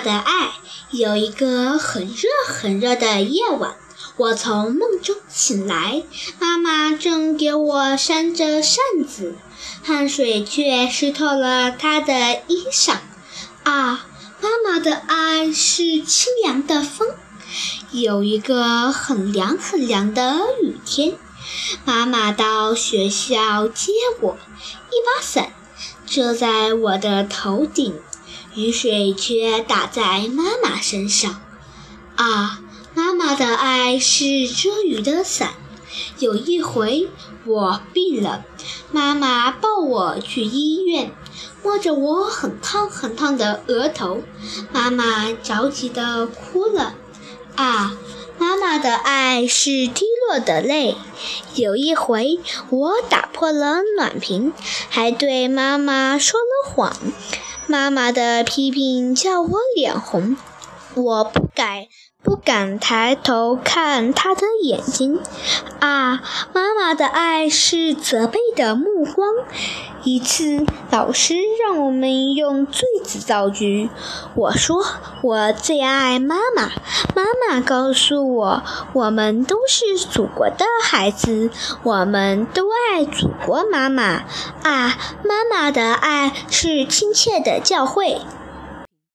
的爱。有一个很热很热的夜晚，我从梦中醒来，妈妈正给我扇着扇子，汗水却湿透了她的衣裳。啊，妈妈的爱是清凉的风。有一个很凉很凉的雨天，妈妈到学校接我，一把伞遮在我的头顶，雨水却打在妈妈身上。啊，妈妈的爱是遮雨的伞。有一回我病了，妈妈抱我去医院，摸着我很烫很烫的额头，妈妈着急的哭了。啊，妈妈的爱是滴落的泪。有一回，我打破了暖瓶，还对妈妈说了谎，妈妈的批评叫我脸红，我不敢。不敢抬头看他的眼睛，啊，妈妈的爱是责备的目光。一次，老师让我们用句子造句，我说我最爱妈妈，妈妈告诉我，我们都是祖国的孩子，我们都爱祖国妈妈。啊，妈妈的爱是亲切的教诲。